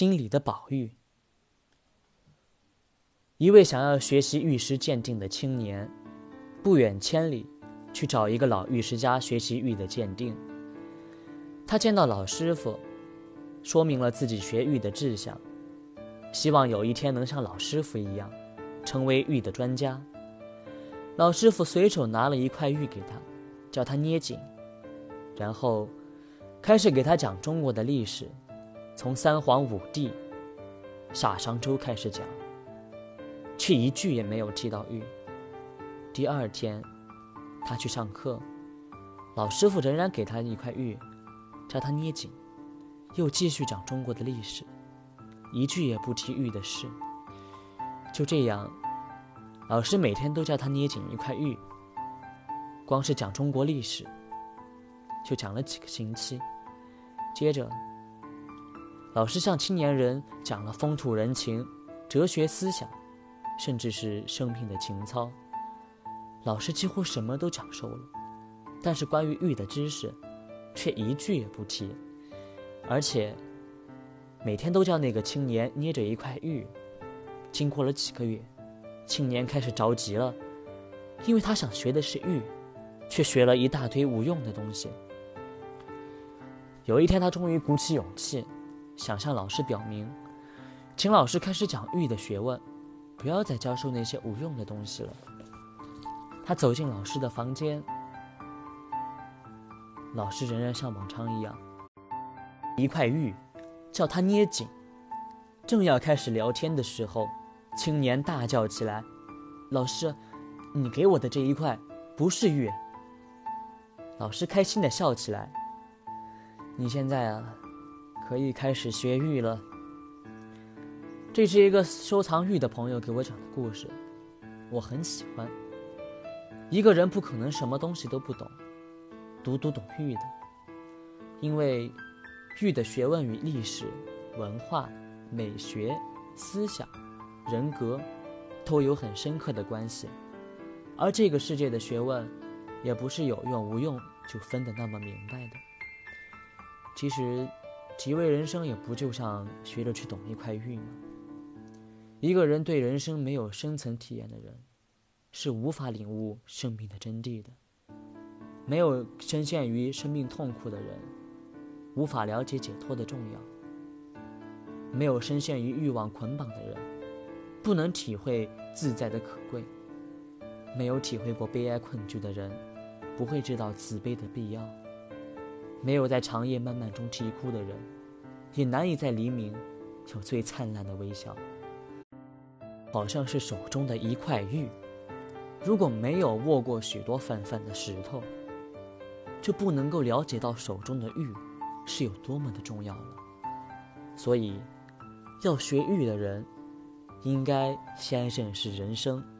心里的宝玉。一位想要学习玉石鉴定的青年，不远千里去找一个老玉石家学习玉的鉴定。他见到老师傅，说明了自己学玉的志向，希望有一天能像老师傅一样，成为玉的专家。老师傅随手拿了一块玉给他，叫他捏紧，然后开始给他讲中国的历史，从三皇五帝、夏商周开始讲。却一句也没有提到玉。第二天，他去上课，老师傅仍然给他一块玉，叫他捏紧，又继续讲中国的历史，一句也不提玉的事。就这样，老师每天都叫他捏紧一块玉。光是讲中国历史，就讲了几个星期。接着，老师向青年人讲了风土人情、哲学思想。甚至是生命的情操，老师几乎什么都讲授了，但是关于玉的知识，却一句也不提，而且每天都叫那个青年捏着一块玉。经过了几个月，青年开始着急了，因为他想学的是玉，却学了一大堆无用的东西。有一天，他终于鼓起勇气，想向老师表明，请老师开始讲玉的学问。不要再教授那些无用的东西了。他走进老师的房间，老师仍然像往常一样，一块玉，叫他捏紧。正要开始聊天的时候，青年大叫起来：“老师，你给我的这一块不是玉。”老师开心的笑起来：“你现在啊，可以开始学玉了。”这是一个收藏玉的朋友给我讲的故事，我很喜欢。一个人不可能什么东西都不懂，独独懂玉的，因为玉的学问与历史、文化、美学、思想、人格都有很深刻的关系。而这个世界的学问，也不是有用无用就分得那么明白的。其实，几位人生也不就像学着去懂一块玉吗？一个人对人生没有深层体验的人，是无法领悟生命的真谛的。没有深陷于生命痛苦的人，无法了解解脱的重要。没有深陷于欲望捆绑的人，不能体会自在的可贵。没有体会过悲哀困局的人，不会知道慈悲的必要。没有在长夜漫漫中啼哭的人，也难以在黎明有最灿烂的微笑。好像是手中的一块玉，如果没有握过许多泛泛的石头，就不能够了解到手中的玉是有多么的重要了。所以，要学玉的人，应该先认识人生